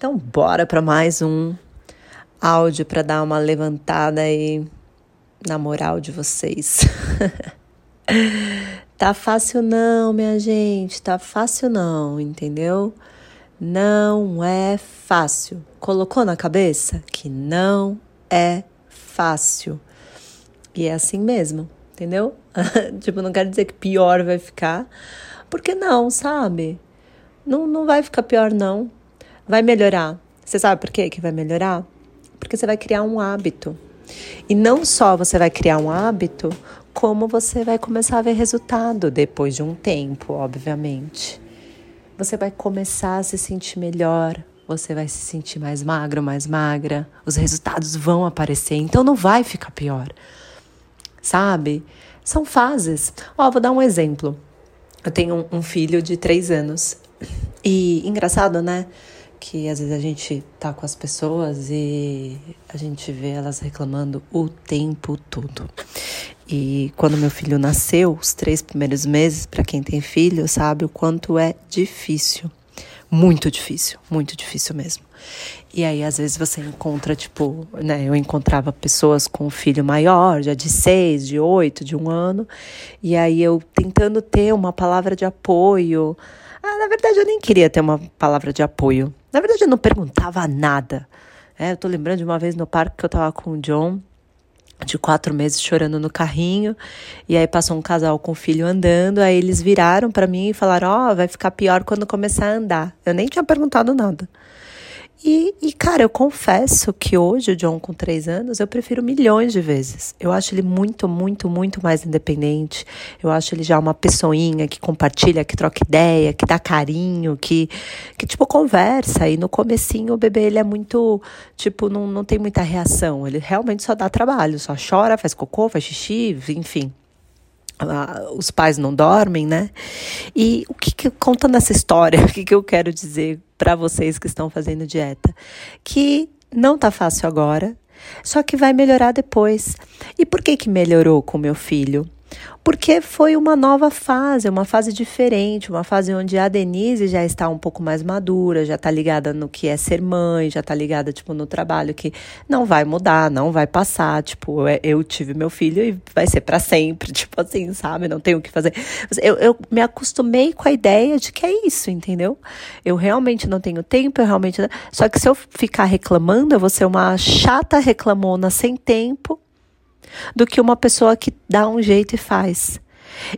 Então, bora para mais um áudio para dar uma levantada aí na moral de vocês. tá fácil não, minha gente, tá fácil não, entendeu? Não é fácil. Colocou na cabeça que não é fácil. E é assim mesmo, entendeu? tipo, não quero dizer que pior vai ficar, porque não, sabe? Não, não vai ficar pior, não vai melhorar. Você sabe por quê que vai melhorar? Porque você vai criar um hábito. E não só você vai criar um hábito, como você vai começar a ver resultado depois de um tempo, obviamente. Você vai começar a se sentir melhor, você vai se sentir mais magro, mais magra, os resultados vão aparecer, então não vai ficar pior. Sabe? São fases. Ó, vou dar um exemplo. Eu tenho um filho de três anos. E engraçado, né? Que às vezes a gente tá com as pessoas e a gente vê elas reclamando o tempo todo. E quando meu filho nasceu, os três primeiros meses, para quem tem filho, sabe o quanto é difícil. Muito difícil, muito difícil mesmo. E aí, às vezes, você encontra, tipo, né? Eu encontrava pessoas com um filho maior, já de seis, de oito, de um ano, e aí eu tentando ter uma palavra de apoio. Ah, na verdade, eu nem queria ter uma palavra de apoio. Na verdade, eu não perguntava nada. É, eu tô lembrando de uma vez no parque que eu tava com o John, de quatro meses, chorando no carrinho. E aí passou um casal com o filho andando. Aí eles viraram para mim e falaram: Ó, oh, vai ficar pior quando começar a andar. Eu nem tinha perguntado nada. E, e, cara, eu confesso que hoje, o John com três anos, eu prefiro milhões de vezes. Eu acho ele muito, muito, muito mais independente. Eu acho ele já uma pessoinha que compartilha, que troca ideia, que dá carinho, que, que tipo, conversa. E no comecinho o bebê, ele é muito, tipo, não, não tem muita reação. Ele realmente só dá trabalho, só chora, faz cocô, faz xixi, enfim os pais não dormem, né? E o que, que conta nessa história? O que, que eu quero dizer para vocês que estão fazendo dieta? Que não tá fácil agora, só que vai melhorar depois. E por que que melhorou com meu filho? Porque foi uma nova fase, uma fase diferente, uma fase onde a Denise já está um pouco mais madura, já está ligada no que é ser mãe, já está ligada tipo no trabalho que não vai mudar, não vai passar, tipo, é, eu tive meu filho e vai ser para sempre, tipo assim, sabe? Não tenho o que fazer. Eu, eu me acostumei com a ideia de que é isso, entendeu? Eu realmente não tenho tempo, eu realmente só que se eu ficar reclamando, eu vou ser uma chata reclamona sem tempo do que uma pessoa que dá um jeito e faz.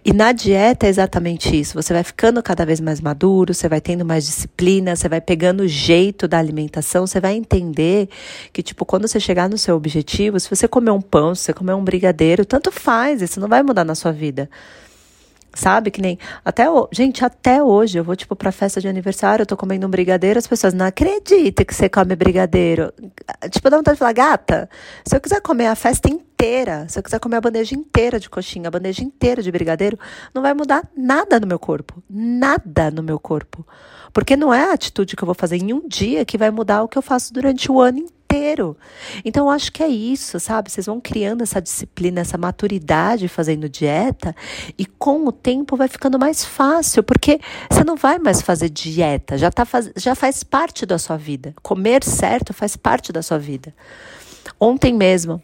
E na dieta é exatamente isso. Você vai ficando cada vez mais maduro, você vai tendo mais disciplina, você vai pegando o jeito da alimentação, você vai entender que, tipo, quando você chegar no seu objetivo, se você comer um pão, se você comer um brigadeiro, tanto faz, isso não vai mudar na sua vida. Sabe? Que nem. Até Gente, até hoje eu vou, tipo, pra festa de aniversário, eu tô comendo um brigadeiro, as pessoas não acreditam que você come brigadeiro. Tipo, dá vontade de falar, gata, se eu quiser comer a festa inteira, se eu quiser comer a bandeja inteira de coxinha, a bandeja inteira de brigadeiro, não vai mudar nada no meu corpo. Nada no meu corpo. Porque não é a atitude que eu vou fazer em um dia que vai mudar o que eu faço durante o ano inteiro inteiro. Então, acho que é isso, sabe? Vocês vão criando essa disciplina, essa maturidade fazendo dieta, e com o tempo vai ficando mais fácil, porque você não vai mais fazer dieta, já, tá faz, já faz parte da sua vida. Comer certo faz parte da sua vida. Ontem mesmo,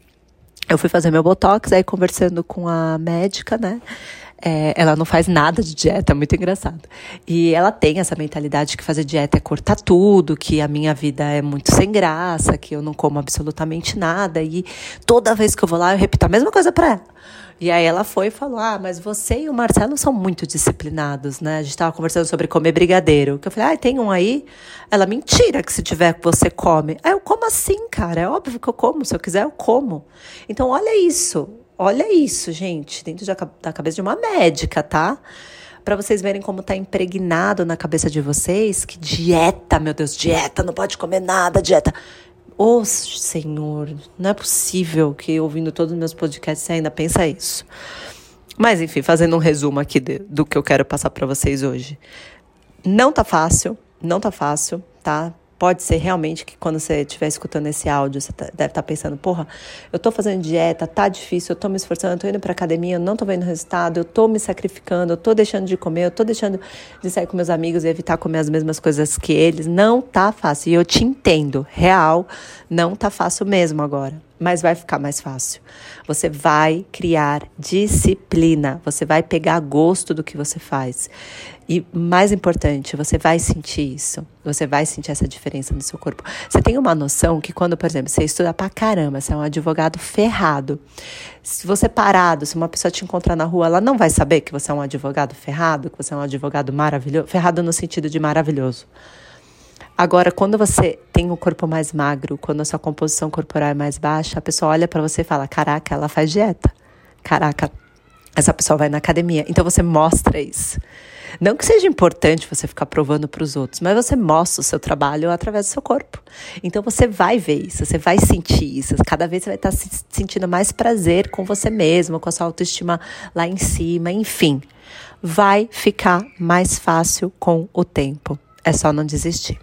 eu fui fazer meu botox, aí conversando com a médica, né? É, ela não faz nada de dieta, é muito engraçado. E ela tem essa mentalidade que fazer dieta é cortar tudo, que a minha vida é muito sem graça, que eu não como absolutamente nada. E toda vez que eu vou lá, eu repito a mesma coisa para ela. E aí ela foi e falou: Ah, mas você e o Marcelo são muito disciplinados, né? A gente estava conversando sobre comer brigadeiro. Que eu falei, ah, tem um aí? Ela, mentira que se tiver você come. Aí eu, como assim, cara? É óbvio que eu como. Se eu quiser, eu como. Então, olha isso. Olha isso, gente, dentro da cabeça de uma médica, tá? Para vocês verem como tá impregnado na cabeça de vocês que dieta, meu Deus, dieta, não pode comer nada, dieta. Ô, oh, Senhor, não é possível que ouvindo todos os meus podcasts você ainda pensa isso. Mas enfim, fazendo um resumo aqui de, do que eu quero passar para vocês hoje. Não tá fácil, não tá fácil, tá? Pode ser realmente que quando você estiver escutando esse áudio, você tá, deve estar tá pensando, porra, eu tô fazendo dieta, tá difícil, eu tô me esforçando, eu tô indo pra academia, eu não tô vendo resultado, eu tô me sacrificando, eu tô deixando de comer, eu tô deixando de sair com meus amigos e evitar comer as mesmas coisas que eles. Não tá fácil. E eu te entendo, real, não tá fácil mesmo agora mas vai ficar mais fácil. Você vai criar disciplina, você vai pegar gosto do que você faz. E mais importante, você vai sentir isso. Você vai sentir essa diferença no seu corpo. Você tem uma noção que quando, por exemplo, você estuda pra caramba, você é um advogado ferrado. Se você parado, se uma pessoa te encontrar na rua, ela não vai saber que você é um advogado ferrado, que você é um advogado maravilhoso, ferrado no sentido de maravilhoso. Agora, quando você tem o um corpo mais magro, quando a sua composição corporal é mais baixa, a pessoa olha para você e fala: Caraca, ela faz dieta. Caraca, essa pessoa vai na academia. Então você mostra isso. Não que seja importante você ficar provando para os outros, mas você mostra o seu trabalho através do seu corpo. Então você vai ver isso, você vai sentir isso. Cada vez você vai estar se sentindo mais prazer com você mesmo, com a sua autoestima lá em cima, enfim. Vai ficar mais fácil com o tempo. É só não desistir.